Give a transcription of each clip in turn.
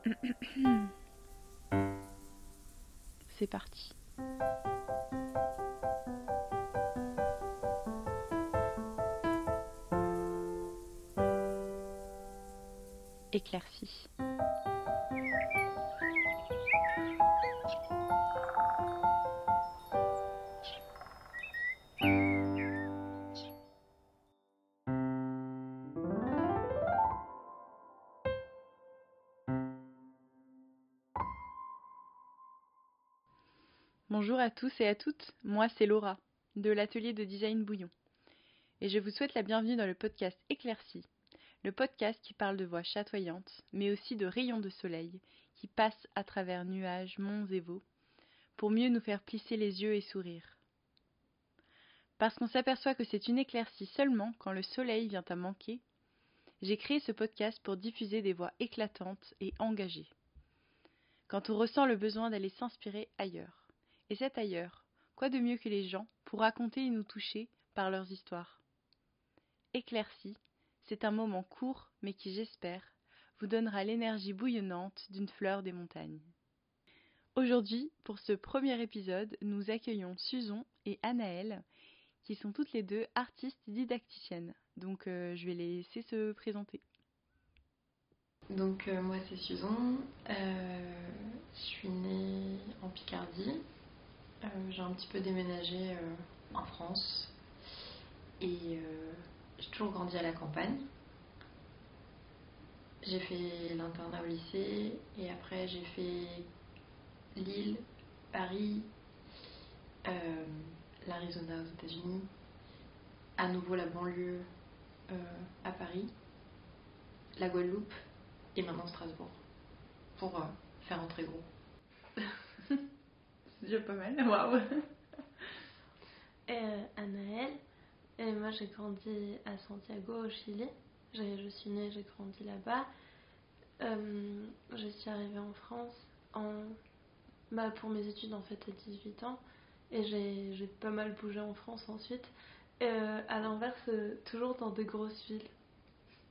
C'est parti. Éclairci. Bonjour à tous et à toutes, moi c'est Laura, de l'atelier de design Bouillon. Et je vous souhaite la bienvenue dans le podcast Éclairci, le podcast qui parle de voix chatoyantes, mais aussi de rayons de soleil qui passent à travers nuages, monts et vaux, pour mieux nous faire plisser les yeux et sourire. Parce qu'on s'aperçoit que c'est une éclaircie seulement quand le soleil vient à manquer, j'ai créé ce podcast pour diffuser des voix éclatantes et engagées. Quand on ressent le besoin d'aller s'inspirer ailleurs. Et c'est ailleurs. Quoi de mieux que les gens pour raconter et nous toucher par leurs histoires? Éclairci, c'est un moment court mais qui, j'espère, vous donnera l'énergie bouillonnante d'une fleur des montagnes. Aujourd'hui, pour ce premier épisode, nous accueillons Susan et Anaëlle, qui sont toutes les deux artistes didacticiennes. Donc euh, je vais les laisser se présenter. Donc euh, moi c'est Susan, euh, je suis née en Picardie, euh, j'ai un petit peu déménagé euh, en France. Et euh, j'ai toujours grandi à la campagne. J'ai fait l'internat au lycée. Et après j'ai fait Lille, Paris, l'Arizona aux États-Unis, à nouveau la banlieue à Paris, la Guadeloupe. Et maintenant Strasbourg. Pour faire entrer gros. C'est déjà pas mal, waouh. Et euh, Anaëlle, et moi j'ai grandi à Santiago au Chili. Je suis née, j'ai grandi là-bas. Euh, je suis arrivée en France en, bah, pour mes études en fait à 18 ans et j'ai pas mal bougé en France ensuite. Euh, à l'inverse, toujours dans des grosses villes.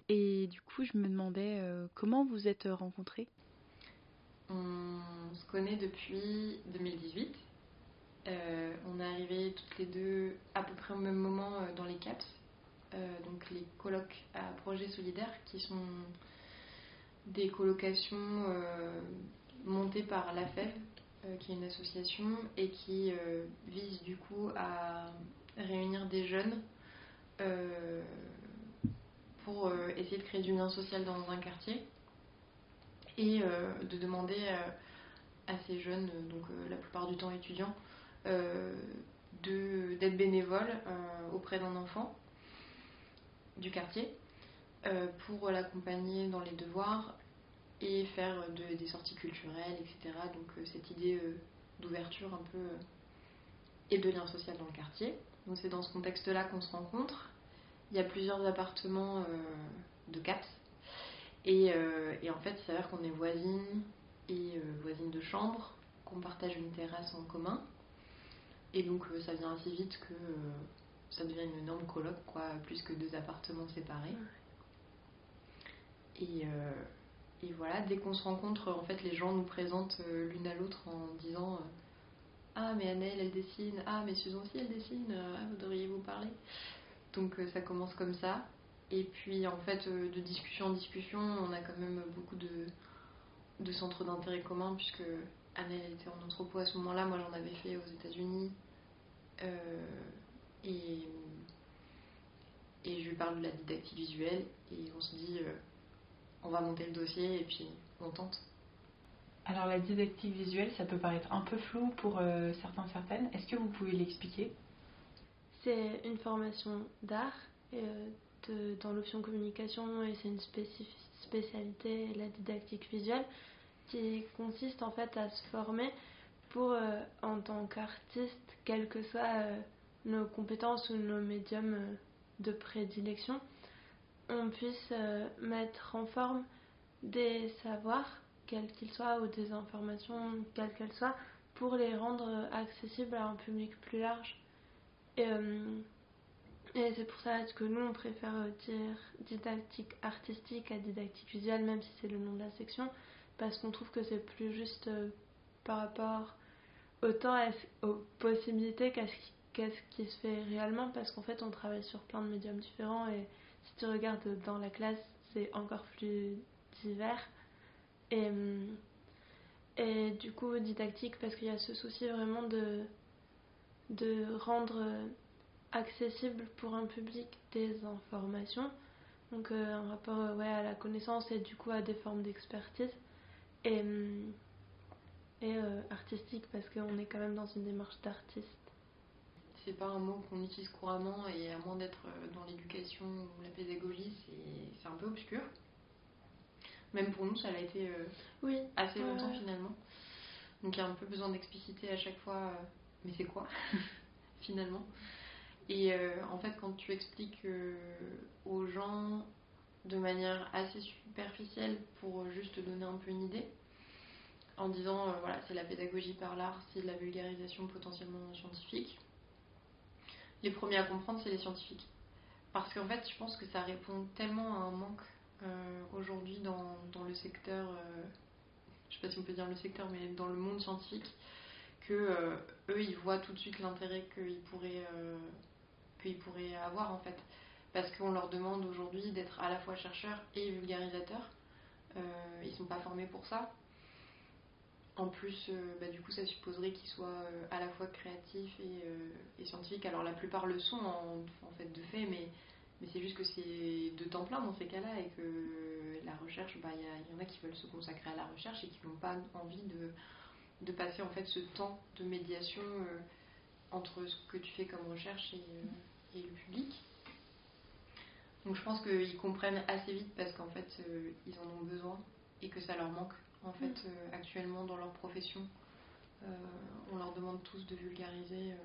Et du coup, je me demandais comment vous êtes rencontrés? On se connaît depuis 2018. Euh, on est arrivés toutes les deux à peu près au même moment euh, dans les CAPS, euh, donc les colloques à projet solidaire, qui sont des colocations montées par la FEV, qui est une association, et qui vise du coup à réunir des jeunes pour essayer de créer du lien social dans un quartier et euh, de demander euh, à ces jeunes, donc euh, la plupart du temps étudiants, d'être bénévoles auprès d'un enfant du quartier pour l'accompagner dans les devoirs et faire des sorties culturelles, etc. Donc cette idée d'ouverture un peu et de lien social dans le quartier. Donc c'est dans ce contexte-là qu'on se rencontre. Il y a plusieurs appartements de CAPS euh, et, en fait, il s'avère qu'on est voisines et euh, voisines de chambre, qu'on partage une terrasse en commun. Et donc, euh, ça vient assez vite que ça devient une énorme coloc, quoi, plus que deux appartements séparés. Et, et voilà, dès qu'on se rencontre, en fait, les gens nous présentent l'une à l'autre en disant Ah, mais Annelle, elle dessine. Ah, mais Susan aussi, elle dessine. Ah, vous devriez vous parler. Donc, ça commence comme ça. Et puis en fait, euh, de discussion en discussion, on a quand même beaucoup de, centres d'intérêt communs, puisque Annelle était en entrepôt à ce moment-là, moi j'en avais fait aux États-Unis. Euh, et, et je lui parle de la didactique visuelle, et on se dit, euh, on va monter le dossier, et puis on tente. Alors la didactique visuelle, ça peut paraître un peu flou pour certains, certaines. Est-ce que vous pouvez l'expliquer? C'est une formation d'art dans l'option communication et c'est une spécialité, la didactique visuelle, qui consiste en fait à se former pour, euh, en tant qu'artiste, quelles que soient euh, nos compétences ou nos médiums euh, de prédilection, on puisse mettre en forme des savoirs, quels qu'ils soient, ou des informations, quelles qu'elles soient, pour les rendre accessibles à un public plus large. Et c'est pour ça que nous, on préfère dire didactique artistique à didactique visuelle, même si c'est le nom de la section? parce qu'on trouve que c'est plus juste euh, par rapport autant aux possibilités qu'à ce, qui se fait réellement, parce qu'en fait on travaille sur plein de médiums différents et si tu regardes dans la classe, c'est encore plus divers. Et, hum, et du coup, didactique, parce qu'il y a ce souci vraiment de, de rendre accessible pour un public des informations. Donc euh, un rapport ouais, à la connaissance et du coup à des formes d'expertise. Et, hum, et euh, artistique parce qu'on est quand même dans une démarche d'artiste. C'est pas un mot qu'on utilise couramment et à moins d'être euh, dans l'éducation ou la pédagogie, c'est un peu obscur. Même pour nous, ça l'a été euh, oui. assez longtemps finalement. Donc il y a un peu besoin d'expliciter à chaque fois, mais c'est quoi finalement Et en fait, quand tu expliques aux gens de manière assez superficielle pour juste donner un peu une idée, en disant euh, voilà, c'est la pédagogie par l'art, c'est de la vulgarisation potentiellement scientifique. Les premiers à comprendre, c'est les scientifiques. Parce qu'en fait, je pense que ça répond tellement à un manque euh, aujourd'hui dans, dans, le secteur, euh, je sais pas si on peut dire le secteur, mais dans le monde scientifique, que eux, ils voient tout de suite l'intérêt qu'ils pourraient, qu'ils pourraient avoir en fait. Parce qu'on leur demande aujourd'hui d'être à la fois chercheurs et vulgarisateurs. ils sont pas formés pour ça. En plus, euh, bah, du coup, ça supposerait qu'ils soient euh, à la fois créatifs euh, et, scientifiques. Alors, la plupart le sont en, fait de fait, mais, mais c'est juste que c'est de temps plein dans ces cas-là et que la recherche, bah, il y, en a qui veulent se consacrer à la recherche et qui n'ont pas envie de, de, passer en fait ce temps de médiation entre ce que tu fais comme recherche et, et le public. Donc, je pense qu'ils comprennent assez vite parce qu'en fait, ils en ont besoin et que ça leur manque en fait, mm. euh, actuellement dans leur profession. Euh, on leur demande tous de vulgariser euh,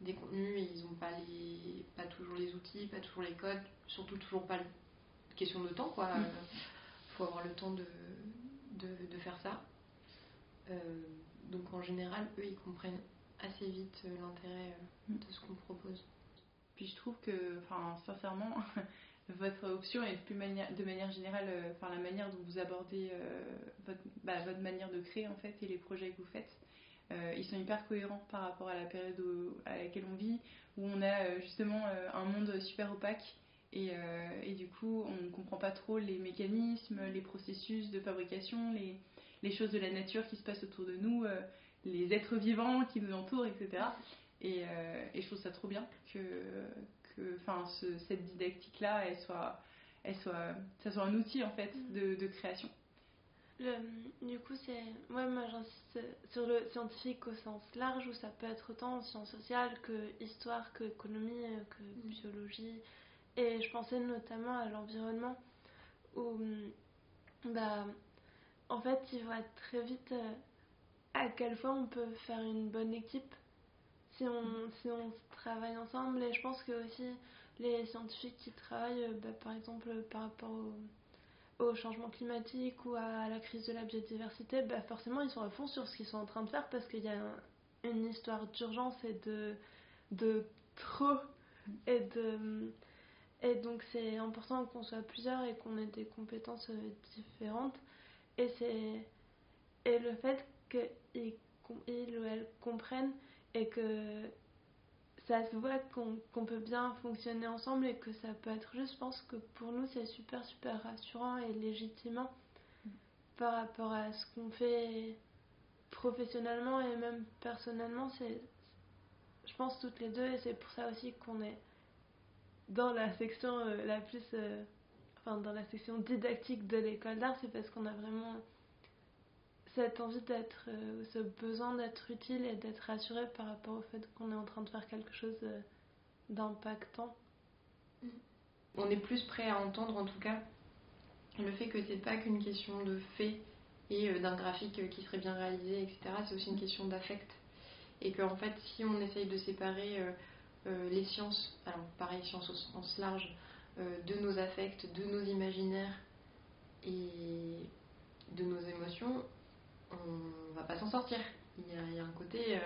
des contenus et ils n'ont pas, les, pas toujours les outils, pas toujours les codes, surtout toujours pas question de temps, quoi. Il mm. faut avoir le temps de, de, faire ça. donc en général, eux, ils comprennent assez vite l'intérêt mm. de ce qu'on propose. Puis je trouve que, enfin, sincèrement, votre option et de, manière, de manière générale, euh, enfin la manière dont vous abordez euh, votre, bah, votre, manière de créer en fait et les projets que vous faites, euh, ils sont hyper cohérents par rapport à la période à laquelle on vit, où on a justement un monde super opaque et, et, du coup on ne comprend pas trop les mécanismes, les processus de fabrication, les, les, choses de la nature qui se passent autour de nous, les êtres vivants qui nous entourent, etc. Et, et, je trouve ça trop bien que, que cette didactique-là, elle soit, elle soit, ça soit un outil en fait mm. de, création. du coup, c'est. Ouais, moi j'insiste sur le scientifique au sens large, où ça peut être autant en sciences sociales que histoire, que économie, que mm. biologie. Et je pensais notamment à l'environnement, où. Bah, en fait, il va très vite euh, à quelle fois on peut faire une bonne équipe si on, si on travaille ensemble. Et je pense que aussi les scientifiques qui travaillent, bah, par exemple, par rapport au, changement climatique ou à la crise de la biodiversité, bah, forcément ils sont à fond sur ce qu'ils sont en train de faire parce qu'il y a une histoire d'urgence et de, de trop. Et, de, et donc c'est important qu'on soit plusieurs et qu'on ait des compétences euh, différentes. Et, c'est, et le fait qu'ils ou elles comprennent et que ça se voit qu'on peut bien fonctionner ensemble et que ça peut être juste. Je pense que pour nous, c'est super, super rassurant et légitimant par rapport à ce qu'on fait professionnellement et même personnellement. Je pense, toutes les deux et c'est pour ça aussi qu'on est dans la section euh, la plus. Euh, enfin, dans la section didactique de l'école d'art, c'est parce qu'on a vraiment cette envie d'être, euh, ce besoin d'être utile et d'être rassuré par rapport au fait qu'on est en train de faire quelque chose euh, d'impactant. Mm. On est plus prêt à entendre en tout cas le fait que c'est pas qu'une question de fait et euh, d'un graphique qui serait bien réalisé, etc. C'est aussi une question d'affect. Et qu'en fait, si on essaye de séparer les sciences, alors pareil, sciences au sens large, de nos affects, de nos imaginaires et de nos émotions, on va pas s'en sortir. Il y, a, un côté, euh,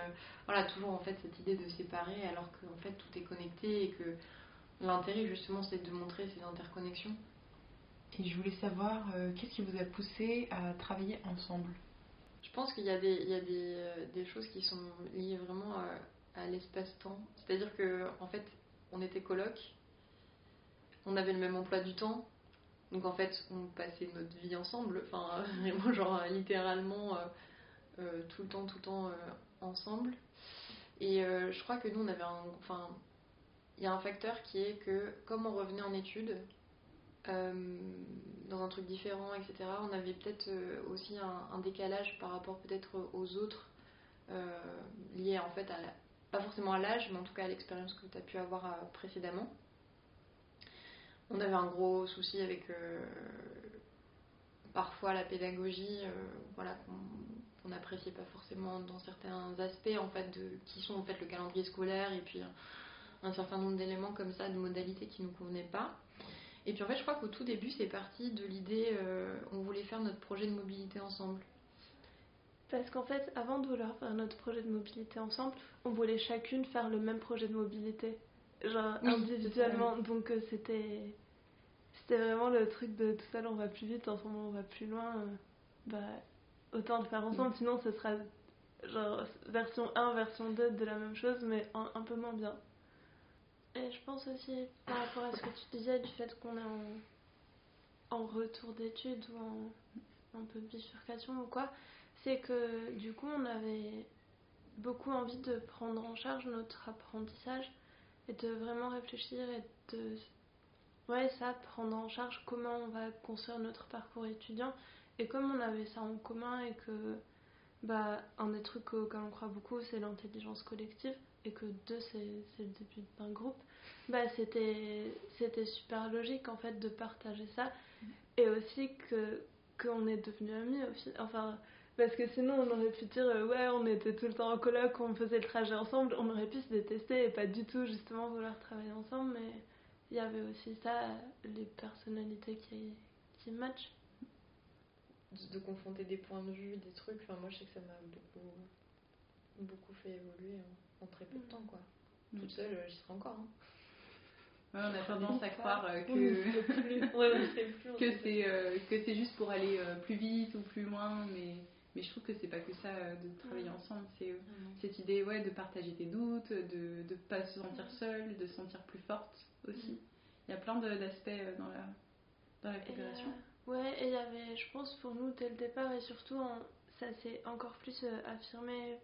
voilà, toujours en fait cette idée de séparer alors qu'en fait tout est connecté et que l'intérêt justement c'est de montrer ces interconnexions. Et je voulais savoir qu'est-ce qui vous a poussé à travailler ensemble? Je pense qu'il y a des, il y a des, des, choses qui sont liées vraiment à, à l'espace-temps. C'est-à-dire que en fait, on était coloc, on avait le même emploi du temps, donc en fait, on passait notre vie ensemble, enfin vraiment genre littéralement euh, euh, tout le temps, tout le temps euh, ensemble. Et je crois que nous, on avait un, enfin, il y a un facteur qui est que comme on revenait en études, dans un truc différent, etc., on avait peut-être aussi un, décalage par rapport peut-être aux autres, liés en fait à pas forcément à l'âge, mais en tout cas à l'expérience que tu as pu avoir précédemment. On avait un gros souci avec euh, parfois la pédagogie, euh, voilà, qu'on n'appréciait pas forcément dans certains aspects en fait de qui sont en fait le calendrier scolaire et puis un, certain nombre d'éléments comme ça, de modalités qui nous convenaient pas. Et puis en fait, je crois qu'au tout début, c'est parti de l'idée, euh, on voulait faire notre projet de mobilité ensemble. Parce qu'en fait, avant de vouloir faire notre projet de mobilité ensemble, on voulait chacune faire le même projet de mobilité genre individuellement. Donc euh, c'était c'était vraiment le truc de tout seul on va plus vite, ensemble on va plus loin. Euh, bah autant le faire ensemble, mm. sinon ce sera genre version 1, version 2 de la même chose, mais un, peu moins bien. Et je pense aussi par rapport à ce que tu disais du fait qu'on est en, en retour d'études ou en un peu bifurcation ou quoi, c'est que du coup on avait beaucoup envie de prendre en charge notre apprentissage et de vraiment réfléchir et de ouais ça prendre en charge comment on va construire notre parcours étudiant. Et comme on avait ça en commun et que bah un des trucs auxquels on croit beaucoup c'est l'intelligence collective et que deux c'est le début d'un groupe bah c'était c'était super logique en fait de partager ça. Et aussi que qu'on est devenus amis enfin parce que sinon, on aurait pu dire, euh, ouais, on était tout le temps en coloc, on faisait le trajet ensemble, on aurait pu se détester et pas du tout, justement, vouloir travailler ensemble, mais il y avait aussi ça, les personnalités qui, qui matchent. De, confronter des points de vue, des trucs, enfin, moi, je sais que ça m'a beaucoup, beaucoup fait évoluer en, très peu de mm. temps, quoi. Mm. Toute seule, j'y serais encore, hein. on a tendance à croire euh, que, que c'est euh, que c'est juste pour aller plus vite ou plus loin, mais mais je trouve que c'est pas que ça euh, de travailler ensemble, c'est euh, cette idée ouais, de partager tes doutes, de ne pas se sentir seule, de se sentir plus forte aussi. Il y a plein d'aspects euh, dans la, dans la coopération. ouais, et il y avait, je pense, pour nous dès le départ, et surtout ça s'est encore plus affirmé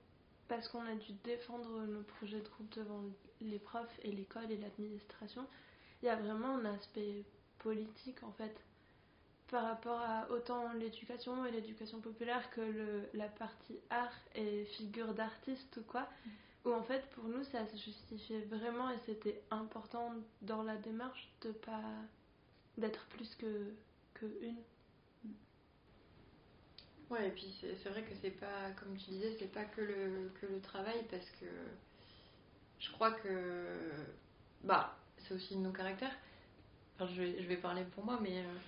parce qu'on a dû défendre nos projets de groupe devant les profs et l'école et l'administration. Il y a vraiment un aspect politique en fait par rapport à autant l'éducation et l'éducation populaire que le, la partie art et figure d'artiste ou quoi, mm. où en fait pour nous ça se justifiait vraiment et c'était important dans la démarche de pas d'être plus que, que une. Mm. Ouais, et puis c'est vrai que c'est pas, comme tu disais, c'est pas que le, que le travail parce que je crois que, bah, c'est aussi nos caractères. Enfin, je vais, je vais parler pour moi, mais. Euh,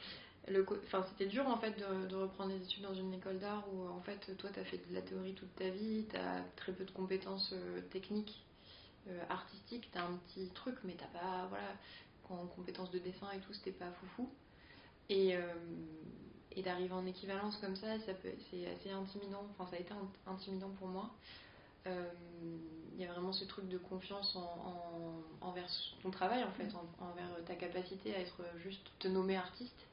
c'était dur en fait de, reprendre des études dans une école d'art où en fait toi tu as fait de la théorie toute ta vie, tu as très peu de compétences euh, techniques, euh, artistiques, tu as un petit truc mais t'as pas, voilà, en compétences de dessin et tout, c'était pas foufou. Et, euh, et d'arriver en équivalence comme ça, c'est assez intimidant, enfin ça a été intimidant pour moi. Il y a vraiment ce truc de confiance en, envers ton travail en fait, envers ta capacité à être juste te nommer artiste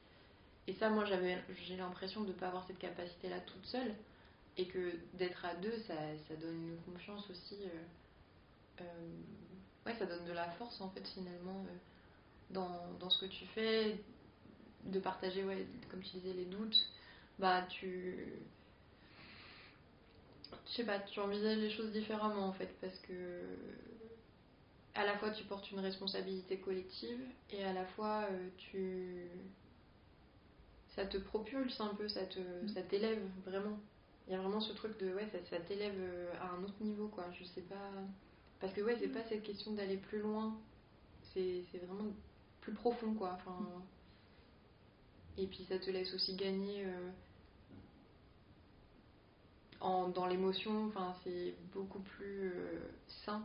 et ça, moi, j'avais, j'ai l'impression de ne pas avoir cette capacité-là toute seule. Et que d'être à deux, ça, ça donne une confiance aussi. Euh, euh, ouais, ça donne de la force, en fait, finalement, euh, dans, dans, ce que tu fais. De partager, ouais, comme tu disais, les doutes. Bah, tu. Je sais pas, tu envisages les choses différemment, en fait, parce que. À la fois, tu portes une responsabilité collective, et à la fois, tu ça te propulse un peu, ça te, mm. ça t'élève vraiment. Il y a vraiment ce truc de ouais, ça, ça t'élève euh, à un autre niveau quoi. Je sais pas. Parce que ouais, c'est mm. pas cette question d'aller plus loin, c'est, vraiment plus profond quoi. Enfin, mm. et puis ça te laisse aussi gagner euh, en, dans l'émotion. Enfin, c'est beaucoup plus euh, sain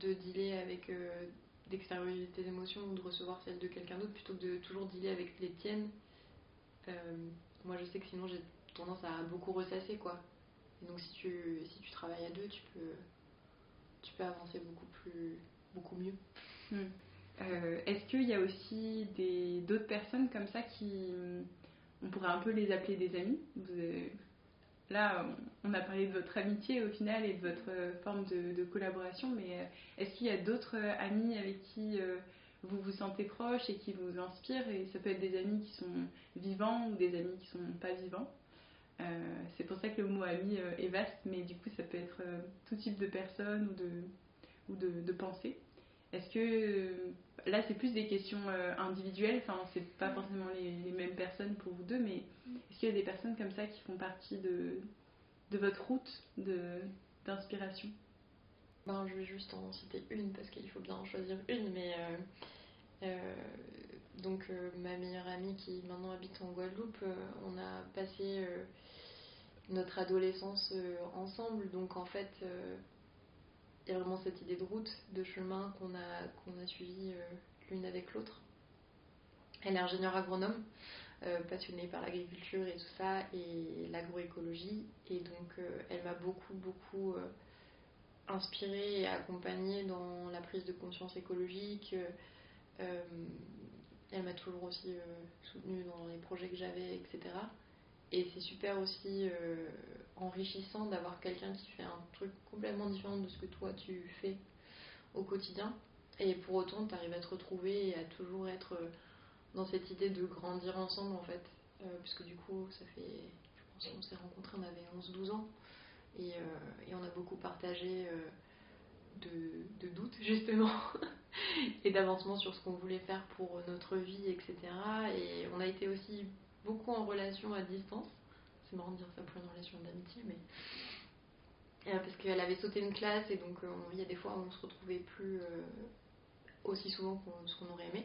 de dealer avec d'extérioriser tes émotions ou de recevoir celles de quelqu'un d'autre plutôt que de toujours dealer avec les tiennes moi, je sais que sinon, j'ai tendance à beaucoup ressasser, quoi. Donc, si tu, si tu travailles à deux, tu peux, tu peux avancer beaucoup plus, beaucoup mieux. Hmm. Euh, est-ce qu'il y a aussi d'autres personnes comme ça qui, on pourrait un peu les appeler des amis? Là, on a parlé de votre amitié au final et de votre forme de, collaboration, mais euh, est-ce qu'il y a d'autres amis avec qui euh, vous vous sentez proche et qui vous inspirent Et ça peut être des amis qui sont vivants ou des amis qui sont pas vivants. c'est pour ça que le mot ami est vaste, mais du coup, ça peut être tout type de personnes ou de, ou de, de pensées. Est-ce que là, c'est plus des questions euh, individuelles, enfin, c'est pas forcément les, mêmes personnes pour vous deux, mais est-ce qu'il y a des personnes comme ça qui font partie de, de votre route d'inspiration? Ben, Je vais juste en citer une parce qu'il faut bien en choisir une, mais euh, euh, donc ma meilleure amie qui maintenant habite en Guadeloupe, on a passé notre adolescence ensemble, donc en fait il y a vraiment cette idée de route, de chemin qu'on a, qu'on a suivi euh, l'une avec l'autre. Elle est ingénieure agronome, euh, passionnée par l'agriculture et tout ça, et l'agroécologie. Et donc, euh, elle m'a beaucoup, beaucoup inspirée et accompagnée dans la prise de conscience écologique. elle m'a toujours aussi soutenue dans les projets que j'avais, etc. Et c'est super aussi euh, enrichissant d'avoir quelqu'un qui fait un truc complètement différent de ce que toi tu fais au quotidien. Et pour autant, tu arrives à te retrouver et à toujours être euh, dans cette idée de grandir ensemble en fait. Euh, puisque du coup, ça fait, je pense qu'on s'est rencontrés, on avait 11-12 ans. Et, et, on a beaucoup partagé de, de doutes justement et d'avancement sur ce qu'on voulait faire pour notre vie, etc. Et on a été aussi beaucoup en relation à distance. C'est marrant de dire ça pour une relation d'amitié, mais. Euh, parce qu'elle avait sauté une classe et donc euh, il y a des fois où on se retrouvait plus euh, aussi souvent qu'on aurait aimé.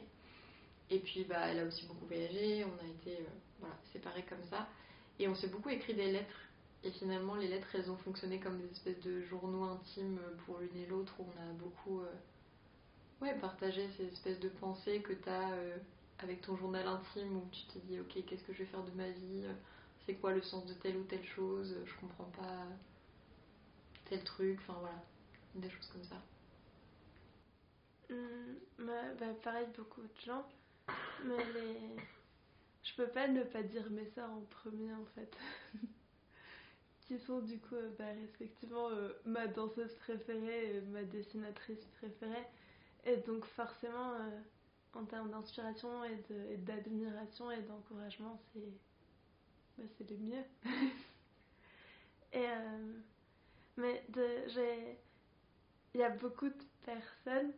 Et puis bah, elle a aussi beaucoup voyagé, on a été séparés comme ça. Et on s'est beaucoup écrit des lettres. Et finalement, les lettres, elles ont fonctionné comme des espèces de journaux intimes pour l'une et l'autre où on a beaucoup ouais, partagé ces espèces de pensées que tu as avec ton journal intime où tu te dis ok qu'est-ce que je vais faire de ma vie c'est quoi le sens de telle ou telle chose je comprends pas tel truc enfin voilà des choses comme ça. Mmh, bah, pareil beaucoup de gens mais je peux pas ne pas dire mes soeurs en premier en fait qui sont du coup euh, bah, respectivement euh, ma danseuse préférée et ma dessinatrice préférée et donc forcément euh, en termes d'inspiration et d'admiration et d'encouragement, c'est bah, le mieux. et, euh, mais il y a beaucoup de personnes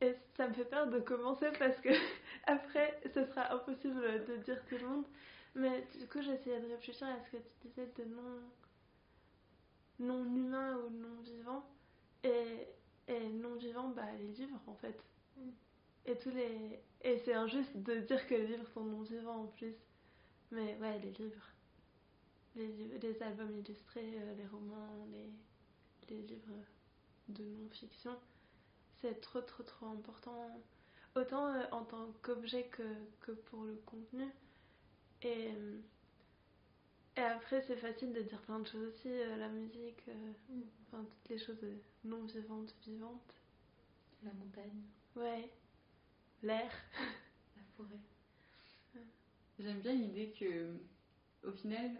et ça me fait peur de commencer parce que après ce sera impossible de dire tout le monde. Mais du coup j'essayais de réfléchir à ce que tu disais de non, non humain ou non vivant. Et, et non vivant, bah les livres en fait. Mm. Et tous les. Et c'est injuste de dire que les livres sont non vivants en plus. Mais ouais, les livres. Les, les albums illustrés, euh, les romans, les, les livres de non-fiction, c'est trop trop trop important. Autant euh, en tant qu'objet que, que pour le contenu. Et, et après, c'est facile de dire plein de choses aussi, euh, la musique, mm. enfin toutes les choses non vivantes, vivantes. La montagne. Ouais l'air, la forêt. J'aime bien l'idée que, au final,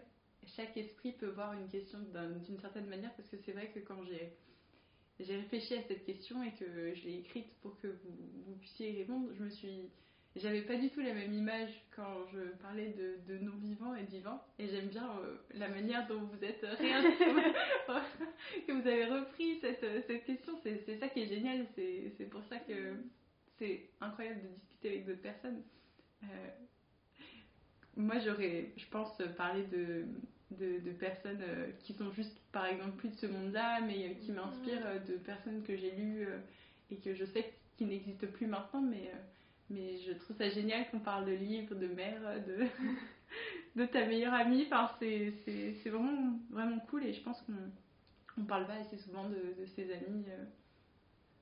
chaque esprit peut voir une question d'une certaine manière, parce que c'est vrai que quand j'ai j'ai réfléchi à cette question et que je l'ai écrite pour que vous, vous, puissiez y répondre, je me suis j'avais pas du tout la même image quand je parlais de, de non vivant et de vivant et j'aime bien euh, la manière dont vous êtes que vous avez repris cette, cette question. C'est ça qui est génial. C'est pour ça que c'est incroyable de discuter avec d'autres personnes. Euh, moi, j'aurais, je pense, parlé de, de, personnes euh, qui sont juste, par exemple, plus de ce monde-là, mais qui m'inspirent, euh, de personnes que j'ai lues et que je sais qui n'existent plus maintenant, mais, mais je trouve ça génial qu'on parle de livres, de mère, de, de ta meilleure amie. Enfin, c'est, c'est, vraiment, vraiment cool et je pense qu'on on parle pas assez souvent de, de ses amis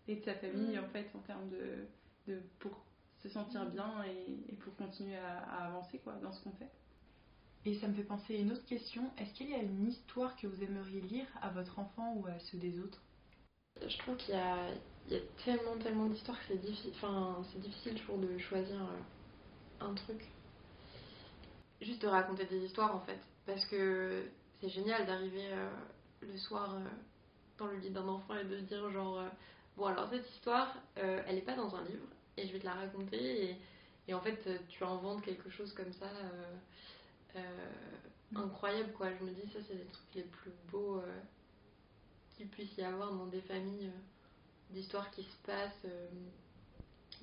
et de sa famille, en fait, en termes de de, pour se sentir bien et, pour continuer à, avancer quoi, dans ce qu'on fait. Et ça me fait penser à une autre question. Est-ce qu'il y a une histoire que vous aimeriez lire à votre enfant ou à ceux des autres? Je trouve qu'il y a, il y a tellement, tellement d'histoires que c'est difficile, enfin, c'est difficile toujours de choisir euh, un truc. Juste de raconter des histoires en fait. Parce que c'est génial d'arriver euh, le soir euh, dans le lit d'un enfant et de se dire genre, bon alors cette histoire, elle n'est pas dans un livre et je vais te la raconter et, et en fait tu inventes quelque chose comme ça incroyable quoi. Je me dis ça c'est des trucs les plus beaux qu'il puisse y avoir dans des familles d'histoires qui se passent euh,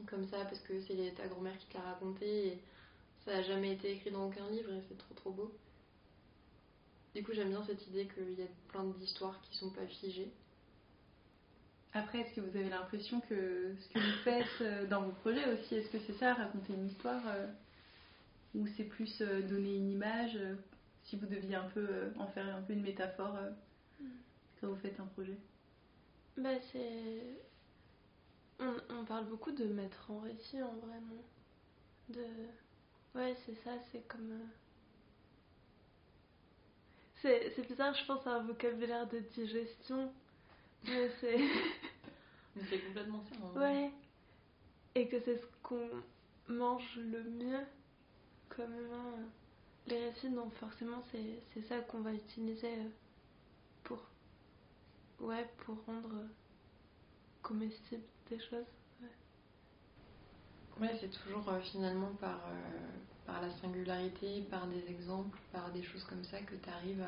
comme ça parce que c'est ta grand-mère qui te l'a raconté et ça n'a jamais été écrit dans aucun livre et c'est trop trop beau. Du coup, j'aime bien cette idée qu'il y a plein d'histoires qui sont pas figées. Après, est-ce que vous avez l'impression que ce que vous faites euh, dans vos projets aussi, est-ce que c'est ça, raconter une histoire euh, Ou c'est plus donner une image Si vous deviez un peu en faire un peu une métaphore mm. quand vous faites un projet? Bah, c'est. On, on, parle beaucoup de mettre en récit, en vraiment. De. Ouais, c'est ça, c'est comme. Euh, c'est, c'est bizarre, je pense à un vocabulaire de digestion. Mais c'est. mais c'est complètement ça. Hein. Ouais. Et que c'est ce qu'on mange le mieux. Comme euh, les récits, donc forcément, c'est, c'est ça qu'on va utiliser euh, pour ouais, pour rendre comestible des choses. Ouais, c'est toujours euh, finalement par, euh, par la singularité, par des exemples, par des choses comme ça que tu arrives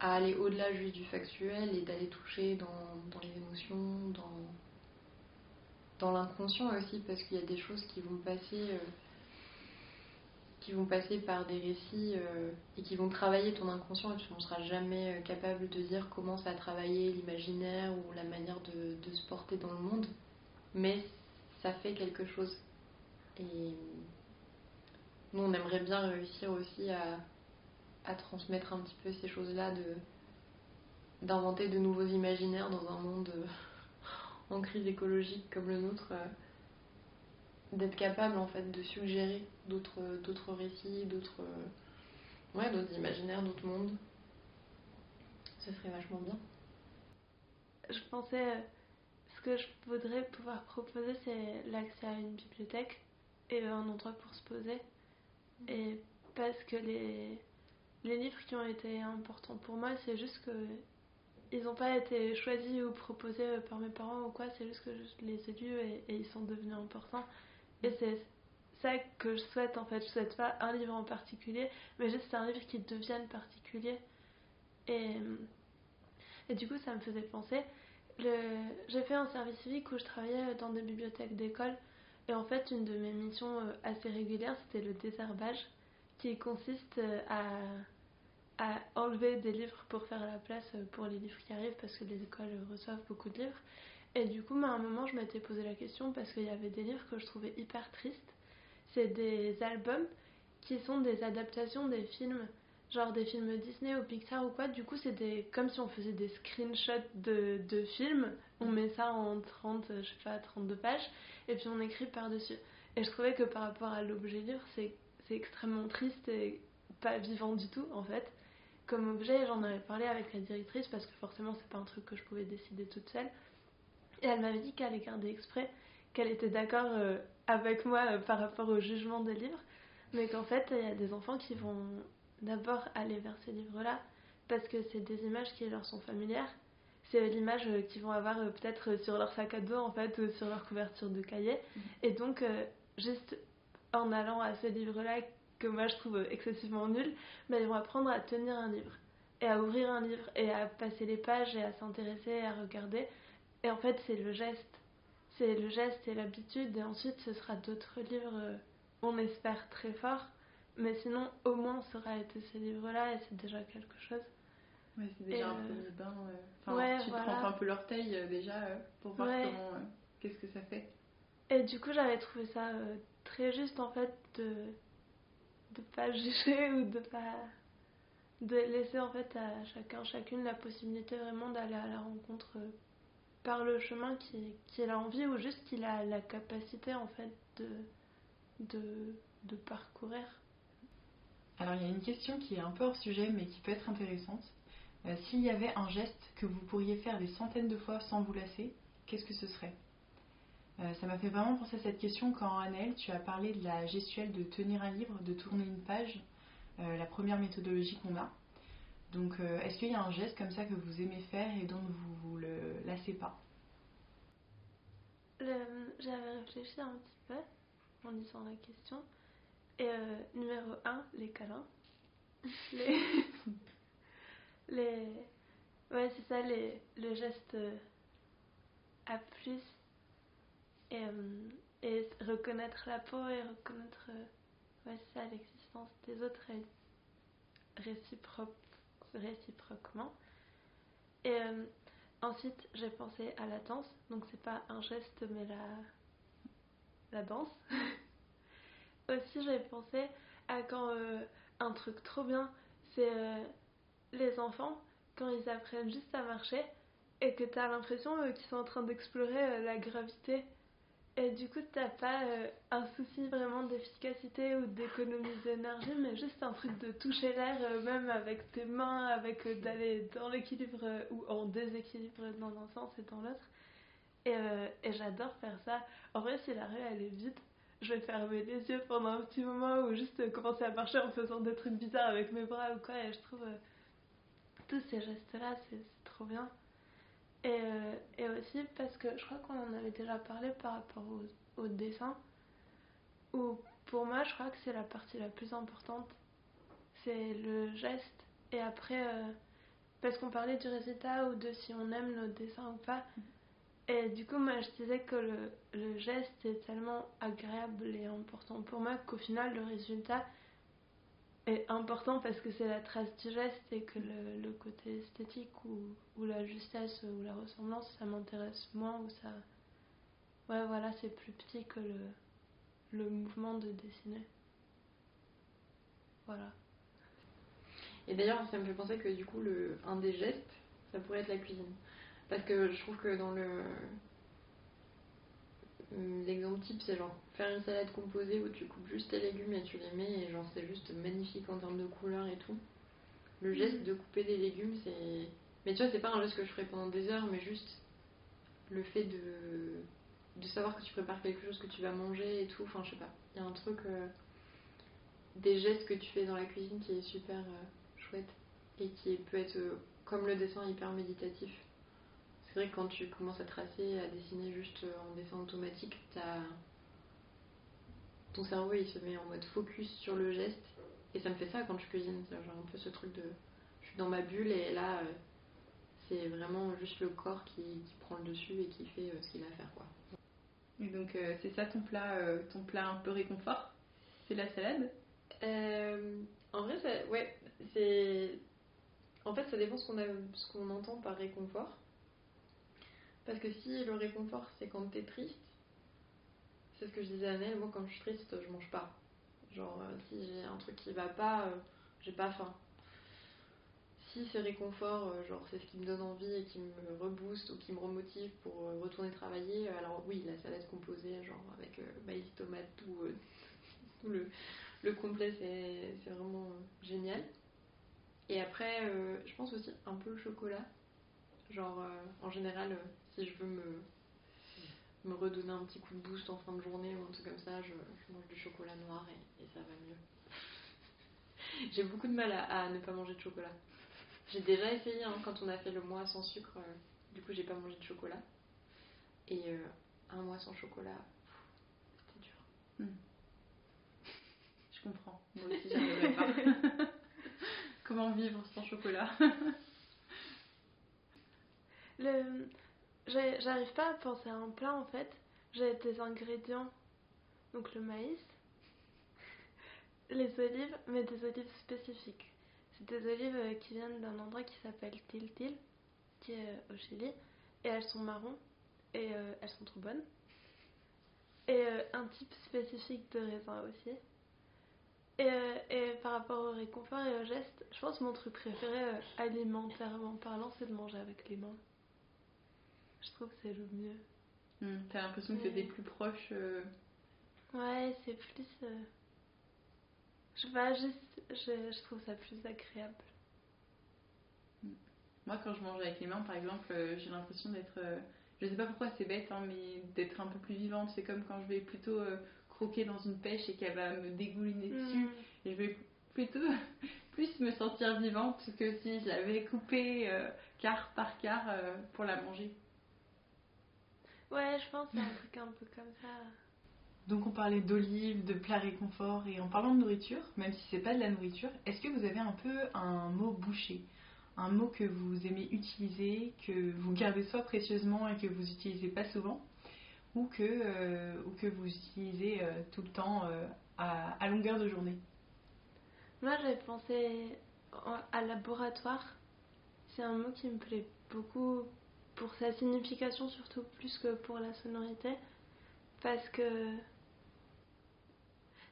à, aller au-delà juste du factuel et d'aller toucher dans, dans, les émotions, dans, dans l'inconscient aussi, parce qu'il y a des choses qui vont passer. Euh, qui vont passer par des récits euh, et qui vont travailler ton inconscient et tu ne seras jamais euh, capable de dire comment ça a travaillé l'imaginaire ou la manière de, se porter dans le monde. Mais ça fait quelque chose. Et nous, on aimerait bien réussir aussi à, à transmettre un petit peu ces choses-là, de d'inventer de nouveaux imaginaires dans un monde euh, en crise écologique comme le nôtre d'être capable en fait de suggérer d'autres d'autres récits, d'autres ouais, d'autres imaginaires, d'autres mondes. Ce serait vachement bien. Je pensais ce que je voudrais pouvoir proposer c'est l'accès à une bibliothèque et un endroit pour se poser. Et parce que les, les livres qui ont été importants pour moi, c'est juste que ils n'ont pas été choisis ou proposés par mes parents ou quoi, c'est juste que je les ai lus et ils sont devenus importants. Et c'est ça que je souhaite en fait. Je souhaite pas un livre en particulier, mais juste un livre qui devienne particulier. Et, et du coup, ça me faisait penser. J'ai fait un service civique où je travaillais dans des bibliothèques d'école. Et en fait, une de mes missions euh, assez régulières, c'était le désherbage, qui consiste euh, à, à enlever des livres pour faire la place euh, pour les livres qui arrivent, parce que les écoles reçoivent beaucoup de livres. Et du coup, à un moment, je m'étais posé la question parce qu'il y avait des livres que je trouvais hyper tristes. C'est des albums qui sont des adaptations des films, genre des films Disney ou Pixar ou quoi. Du coup, c'est comme si on faisait des screenshots de, de films. On met ça en 30, je sais pas, 32 pages, et puis on écrit par-dessus. Et je trouvais que par rapport à l'objet livre, c'est extrêmement triste et pas vivant du tout, en fait. Comme objet, j'en avais parlé avec la directrice parce que forcément, c'est pas un truc que je pouvais décider toute seule. Et elle m'avait dit qu'elle allait garder exprès, qu'elle était d'accord euh, avec moi euh, par rapport au jugement des livres, mais qu'en fait, il y a des enfants qui vont d'abord aller vers ces livres-là parce que c'est des images qui leur sont familières. C'est l'image euh, qu'ils vont avoir peut-être sur leur sac à dos, en fait, ou sur leur couverture de cahier. Mm. Et donc, juste en allant à ces livres-là, que moi je trouve excessivement nuls, mais ils vont apprendre à tenir un livre, et à ouvrir un livre, et à passer les pages, et à s'intéresser, et à regarder. Et en fait, c'est le geste. C'est le geste et l'habitude. Et ensuite, ce sera d'autres livres, euh, on espère très fort. Mais sinon, au moins, ça aura été ces livres-là et c'est déjà quelque chose. Ouais, c'est déjà un euh, premier bain. Euh, enfin, ouais, tu voilà. trempes un peu l'orteil déjà pour voir comment, qu'est-ce que ça fait. Et du coup, j'avais trouvé ça très juste en fait de de pas juger ou de pas de laisser en fait à chacun chacune la possibilité vraiment d'aller à la rencontre par le chemin qu'il a envie ou juste qu'il a la capacité en fait de, parcourir. Alors il y a une question qui est un peu hors sujet mais qui peut être intéressante. Euh, S'il y avait un geste que vous pourriez faire des centaines de fois sans vous lasser, qu'est-ce que ce serait? Euh, Ça m'a fait vraiment penser à cette question quand Annelle, tu as parlé de la gestuelle de tenir un livre, de tourner une page, euh, la première méthodologie qu'on a. Donc euh, est-ce qu'il y a un geste comme ça que vous aimez faire et dont vous vous le lassez pas? J'avais réfléchi un petit peu en lisant la question. Et euh, numéro 1, les câlins. Les. Ouais, c'est ça, le geste euh, à plus. Et, et reconnaître la peau et reconnaître. Ouais, c'est ça, l'existence des autres ré- réciproque- réciproquement. Et euh, ensuite, j'ai pensé à la danse. Donc, c'est pas un geste, mais la, la danse. Aussi, j'ai pensé à quand euh, un truc trop bien, c'est euh, les enfants, quand ils apprennent juste à marcher et que t'as l'impression qu'ils sont en train d'explorer la gravité. Et du coup, t'as pas euh, un souci vraiment d'efficacité ou d'économie d'énergie, mais juste un truc de toucher l'air, euh, même avec tes mains, avec euh, d'aller dans l'équilibre ou en déséquilibre dans un sens et dans l'autre. Et, et j'adore faire ça. En vrai, si la rue elle est vide, je vais fermer les yeux pendant un petit moment ou juste commencer à marcher en faisant des trucs bizarres avec mes bras ou quoi. Et je trouve tous ces gestes-là, c'est trop bien. Et, euh, et aussi parce que je crois qu'on en avait déjà parlé par rapport au, au dessin. Où pour moi, je crois que c'est la partie la plus importante. C'est le geste. Et après, euh, parce qu'on parlait du résultat ou de si on aime notre dessin ou pas. Et du coup, moi, je disais que le, le geste est tellement agréable et important pour moi qu'au final, le résultat est important parce que c'est la trace du geste et que le, le côté esthétique ou, ou la justesse ou la ressemblance, ça m'intéresse moins ou ça... Ouais, voilà, c'est plus petit que le, le mouvement de dessiner. Voilà. Et d'ailleurs, ça me fait penser que du coup, le, un des gestes, ça pourrait être la cuisine. Parce que je trouve que dans le. L'exemple type, c'est genre faire une salade composée où tu coupes juste tes légumes et tu les mets, et genre c'est juste magnifique en termes de couleur et tout. Le geste de couper des légumes, c'est. Mais tu vois, c'est pas un geste que je ferais pendant des heures, mais juste le fait de, de savoir que tu prépares quelque chose que tu vas manger et tout. Enfin, je sais pas. Il y a un truc. euh, des gestes que tu fais dans la cuisine qui est super euh, chouette et qui peut être, euh, comme le dessin, hyper méditatif. C'est vrai que quand tu commences à tracer, à dessiner juste en dessin automatique, t'as... ton cerveau il se met en mode focus sur le geste. Et ça me fait ça quand je cuisine. C'est genre un peu ce truc de. Je suis dans ma bulle et là, euh, c'est vraiment juste le corps qui, qui prend le dessus et qui fait euh, ce qu'il a à faire. Quoi. Et donc euh, c'est ça ton plat, euh, ton plat un peu réconfort? C'est la salade? Euh, en vrai, ça, ouais, c'est. En fait, ça dépend ce qu'on a, ce qu'on entend par réconfort. Parce que si le réconfort c'est quand t'es triste, c'est ce que je disais à Annelle, moi quand je suis triste, je mange pas. Genre, euh, si j'ai un truc qui va pas, euh, j'ai pas faim. Si c'est réconfort, euh, genre c'est ce qui me donne envie et qui me rebooste ou qui me remotive pour euh, retourner travailler, alors oui, la salade composée, genre avec maïs, tomate, tout, le, le complet, c'est vraiment génial. Et après, je pense aussi un peu le chocolat. Genre, en général, si je veux me, me redonner un petit coup de boost en fin de journée ou un truc comme ça, je, je mange du chocolat noir et, et ça va mieux. J'ai beaucoup de mal à, à ne pas manger de chocolat. J'ai déjà essayé hein, quand on a fait le mois sans sucre, euh, du coup j'ai pas mangé de chocolat. Et euh, un mois sans chocolat, c'était dur. Je comprends. Moi aussi, j'arriverai pas. Comment vivre sans chocolat? Le... J'arrive pas à penser à un plat en fait. J'ai des ingrédients, donc le maïs, les olives, mais des olives spécifiques. C'est des olives euh, qui viennent d'un endroit qui s'appelle Tiltil, qui est euh, au Chili, et elles sont marron et euh, elles sont trop bonnes. Et un type spécifique de raisin aussi. Et, et par rapport au réconfort et au geste, je pense que mon truc préféré alimentairement parlant, c'est de manger avec les mains. Je trouve que c'est le mieux. Hmm, T'as l'impression que t'es plus proche. euh, Ouais, c'est plus. euh, Je sais pas, juste, je, je trouve ça plus agréable. Moi, quand je mange avec les mains, par exemple, euh, j'ai l'impression d'être. euh, je sais pas pourquoi c'est bête, hein, mais d'être un peu plus vivante. C'est comme quand je vais plutôt croquer dans une pêche et qu'elle va me dégouliner dessus. Mm. Et je vais plutôt plus me sentir vivante que si je l'avais coupée quart par quart pour la manger. Ouais, je pense que c'est un truc un peu comme ça. Donc on parlait d'olives, de plats réconfort et en parlant de nourriture, même si c'est pas de la nourriture, est-ce que vous avez un peu un mot bouché? Un mot que vous aimez utiliser, que vous gardez soit précieusement et que vous utilisez pas souvent, ou que, euh, ou que vous utilisez euh, tout le temps euh, à, à longueur de journée? Moi, j'avais pensé en- à laboratoire. C'est un mot qui me plaît beaucoup pour sa signification, surtout plus que pour la sonorité. Parce que.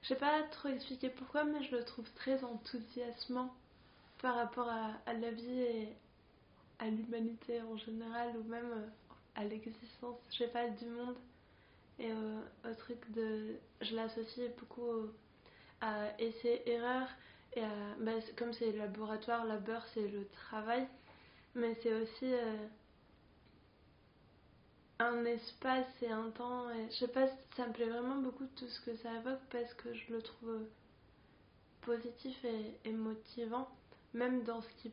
Je sais pas trop expliquer pourquoi, mais je le trouve très enthousiasmant par rapport à, la vie et à l'humanité en général, ou même euh, à l'existence, je sais pas, du monde. Et euh, au truc de. Je l'associe beaucoup au- à essai-erreur. Et à- bah, comme c'est laboratoire, labeur c'est le travail, mais c'est aussi euh, un espace et un temps. Et, je sais pas, ça me plaît vraiment beaucoup tout ce que ça évoque parce que je le trouve positif et, et motivant, même dans ce qui,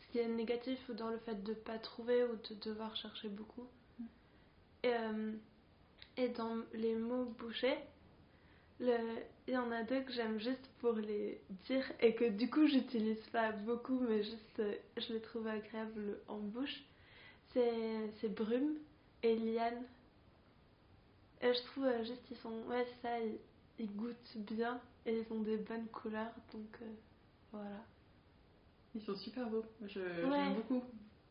ce qui est négatif ou dans le fait de pas trouver ou de devoir chercher beaucoup. Et, euh, et dans les mots bouchés, le- il y en a deux que j'aime juste pour les dire et que du coup j'utilise pas beaucoup mais juste euh, je les trouve agréables en bouche. C'est brume et liane. Et je trouve euh, juste ils sont ouais ça ils, ils goûtent bien et ils ont des bonnes couleurs donc euh, voilà. Ils sont super beaux, je, Ouais. j'aime beaucoup.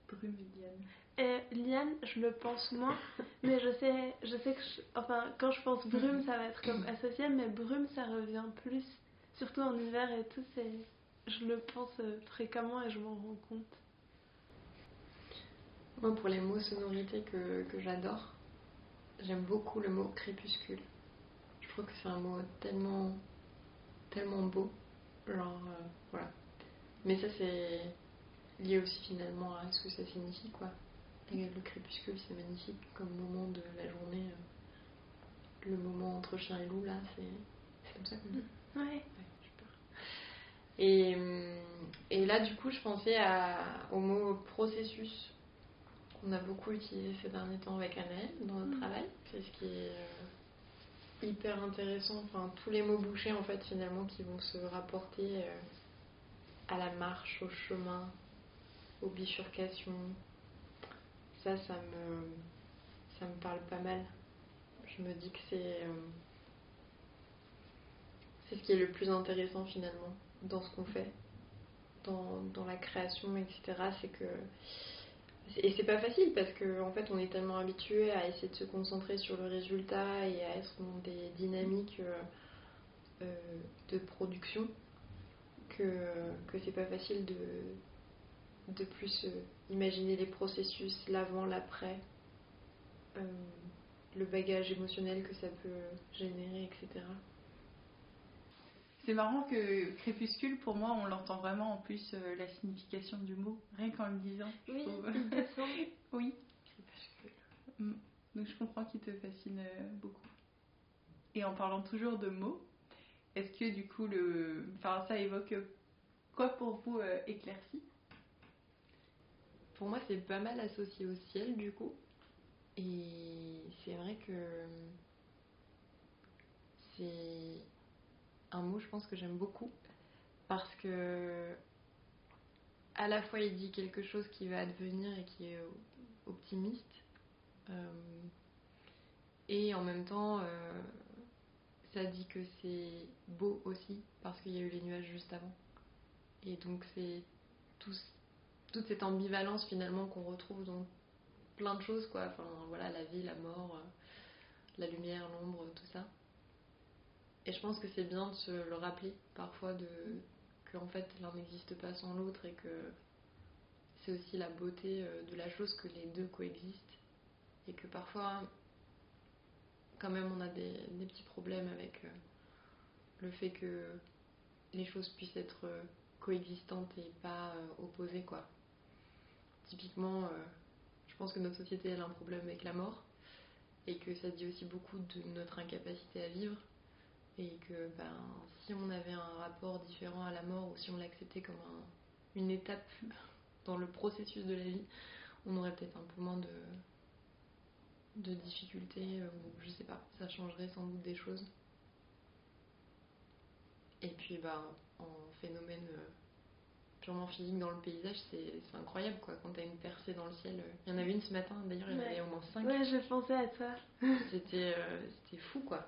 Brume et Diane. Et liane, je le pense moins, mais je sais, je sais que, je- enfin, quand je pense brume, ça va être comme associé, mais brume, ça revient plus, surtout en hiver et tout, c'est, je le pense euh, fréquemment et je m'en rends compte. Moi, pour les mots sonorités que, que j'adore, j'aime beaucoup le mot crépuscule. Je trouve que c'est un mot tellement, tellement beau. Genre, euh, voilà. Mais ça, c'est lié aussi finalement à ce que ça signifie, quoi. Le crépuscule, c'est magnifique comme moment de la journée. euh, Le moment entre chien et loup, là, c'est c'est comme ça qu'on dit. Ouais. Et, hum, et là, du coup, je pensais à, au mot processus qu'on a beaucoup utilisé ces derniers temps avec Anaël dans notre Mm. travail. C'est ce qui est euh, hyper intéressant. Enfin, tous les mots bouchés, en fait, finalement, qui vont se rapporter euh, à la marche, au chemin, aux bifurcations. Ça, ça me, ça me parle pas mal. Je me dis que c'est. euh, c'est ce qui est le plus intéressant finalement dans ce qu'on fait, dans, dans la création, etc. C'est que. Et c'est pas facile parce qu'en en fait on est tellement habitué à essayer de se concentrer sur le résultat et à être dans des dynamiques euh, euh, de production que, que c'est pas facile de, de plus euh, imaginer les processus, l'avant, l'après, le bagage émotionnel que ça peut générer, etc. C'est marrant que crépuscule, pour moi, on l'entend vraiment en plus euh, la signification du mot, rien qu'en le disant. Oui, trouve. oui. Mm. Donc je comprends qu'il te fascine euh, beaucoup. Et en parlant toujours de mots, est-ce que du coup, le... enfin, ça évoque quoi pour vous euh, éclairci Pour moi, c'est pas mal associé au ciel, du coup. Et c'est vrai que c'est un mot, je pense, que j'aime beaucoup. Parce que, à la fois, il dit quelque chose qui va advenir et qui est optimiste. euh, et en même temps, euh, ça dit que c'est beau aussi, parce qu'il y a eu les nuages juste avant. Et donc, c'est tout toute cette ambivalence finalement qu'on retrouve dans plein de choses quoi enfin voilà la vie la mort euh, la lumière l'ombre tout ça et je pense que c'est bien de se le rappeler parfois de que en fait l'un n'existe pas sans l'autre et que c'est aussi la beauté euh, de la chose que les deux coexistent et que parfois quand même on a des, petits problèmes avec euh, le fait que les choses puissent être coexistantes et pas opposées, quoi. Typiquement, je pense que notre société a un problème avec la mort et que ça dit aussi beaucoup de notre incapacité à vivre et que ben, si on avait un rapport différent à la mort ou si on l'acceptait comme une étape dans le processus de la vie, on aurait peut-être un peu moins de, de difficultés, euh, ou je sais pas, ça changerait sans doute des choses. Et puis ben, en phénomène euh, purement physique dans le paysage, c'est incroyable quoi. Quand t'as une percée dans le ciel, euh, il y en avait une ce matin d'ailleurs, il y en avait au moins 5. Ouais, je pensais à ça. C'était fou quoi.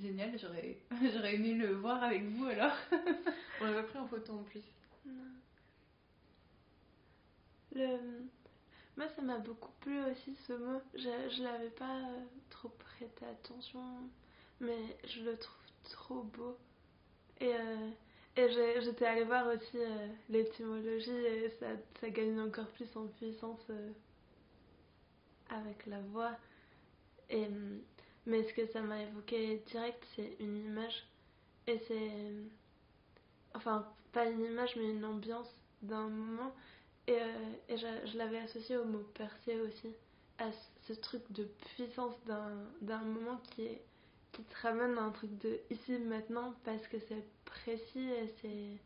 Génial, j'aurais, j'aurais aimé le voir avec vous alors. On l'a pris en photo en plus. Le... Moi, ça m'a beaucoup plu aussi ce mot. Je, je l'avais pas trop prêté attention, mais je le trouve trop beau. Et, euh, et j'étais allée voir aussi euh, l'étymologie et ça, ça gagne encore plus en puissance euh, avec la voix. Et mais ce que ça m'a évoqué direct, c'est une image. Et c'est. Enfin, pas une image, mais une ambiance d'un moment. Et, euh, je, l'avais associé au mot percé aussi. À ce truc de puissance d'un moment qui, qui te ramène à un truc de ici maintenant parce que c'est précis et c'est.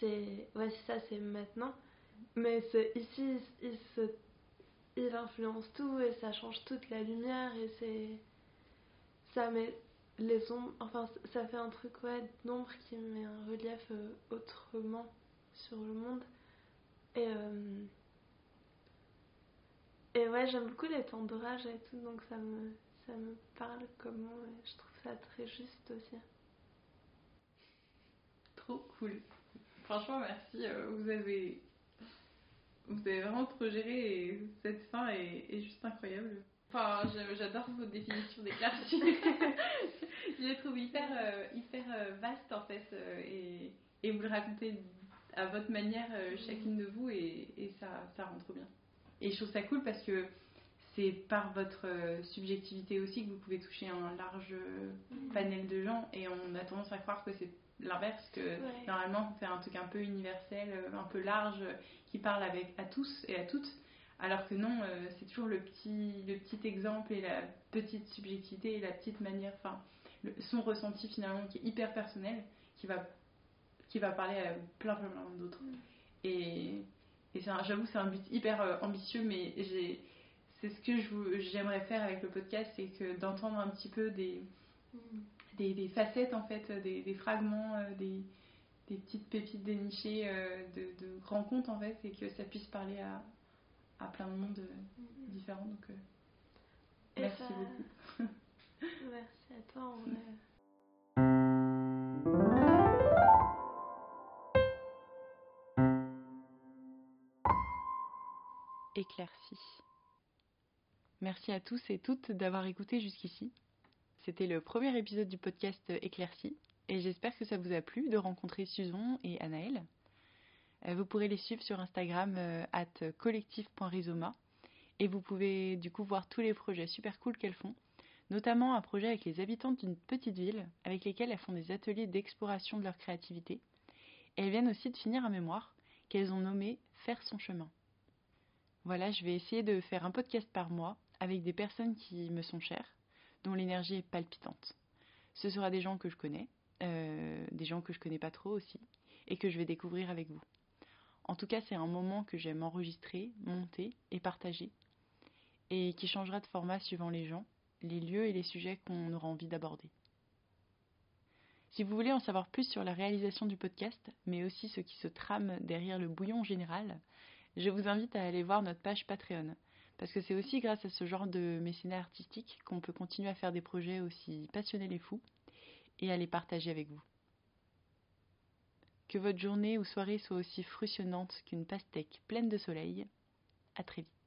C'est. Ouais, c'est ça, c'est maintenant. Mais c'est ici, il se il influence tout et ça change toute la lumière et c'est ça met les ombres enfin ça fait un truc ouais d'ombre qui met un relief euh, autrement sur le monde. Et euh, et ouais j'aime beaucoup les temps d'orage et tout donc ça me ça me parle comment et je trouve ça très juste aussi. Trop cool. Franchement merci euh, vous avez vous avez vraiment trop géré et cette fin est, juste incroyable. Enfin, j'adore vos définitions d'éclaircie. je les trouve hyper, euh, hyper euh, vaste en fait euh, et, et, vous le racontez à votre manière chacune de vous et, et, ça, ça rend trop bien. Et je trouve ça cool parce que c'est par votre subjectivité aussi que vous pouvez toucher un large panel de gens et on a tendance à croire que c'est l'inverse, que normalement on fait un truc un peu universel, un peu large, qui parle avec, à tous et à toutes, alors que non, euh, c'est toujours le petit, le petit exemple et la petite subjectivité et la petite manière, enfin, son ressenti finalement qui est hyper personnel, qui va, qui va parler à plein, plein, plein d'autres. Mm. Et, et j'avoue, c'est un but hyper euh, ambitieux, mais c'est ce que j'aimerais faire avec le podcast, c'est que d'entendre un petit peu des, mm. des, des, facettes, en fait, des, des fragments, euh, des des petites pépites dénichées euh, de, de, grands contes en fait et que ça puisse parler à, à plein de monde euh, différents. Donc euh, merci beaucoup. merci à toi. On Éclairci. Merci à tous et toutes d'avoir écouté jusqu'ici. C'était le premier épisode du podcast Éclairci et j'espère que ça vous a plu de rencontrer Susan et Anaël. Euh, vous pourrez les suivre sur Instagram euh, at et vous pouvez du coup voir tous les projets super cool qu'elles font, notamment un projet avec les habitantes d'une petite ville avec lesquelles elles font des ateliers d'exploration de leur créativité. Et elles viennent aussi de finir un mémoire qu'elles ont nommé Faire son chemin. Voilà, je vais essayer de faire un podcast par mois avec des personnes qui me sont chères, dont l'énergie est palpitante. Ce sera des gens que je connais, euh, des gens que je connais pas trop aussi, et que je vais découvrir avec vous. En tout cas, c'est un moment que j'aime enregistrer, monter et partager, et qui changera de format suivant les gens, les lieux et les sujets qu'on aura envie d'aborder. Si vous voulez en savoir plus sur la réalisation du podcast, mais aussi ce qui se trame derrière le bouillon général, je vous invite à aller voir notre page Patreon, parce que c'est aussi grâce à ce genre de mécénat artistique qu'on peut continuer à faire des projets aussi passionnels et fous, et à les partager avec vous. Que votre journée ou soirée soit aussi frusciante qu'une pastèque pleine de soleil. À très vite.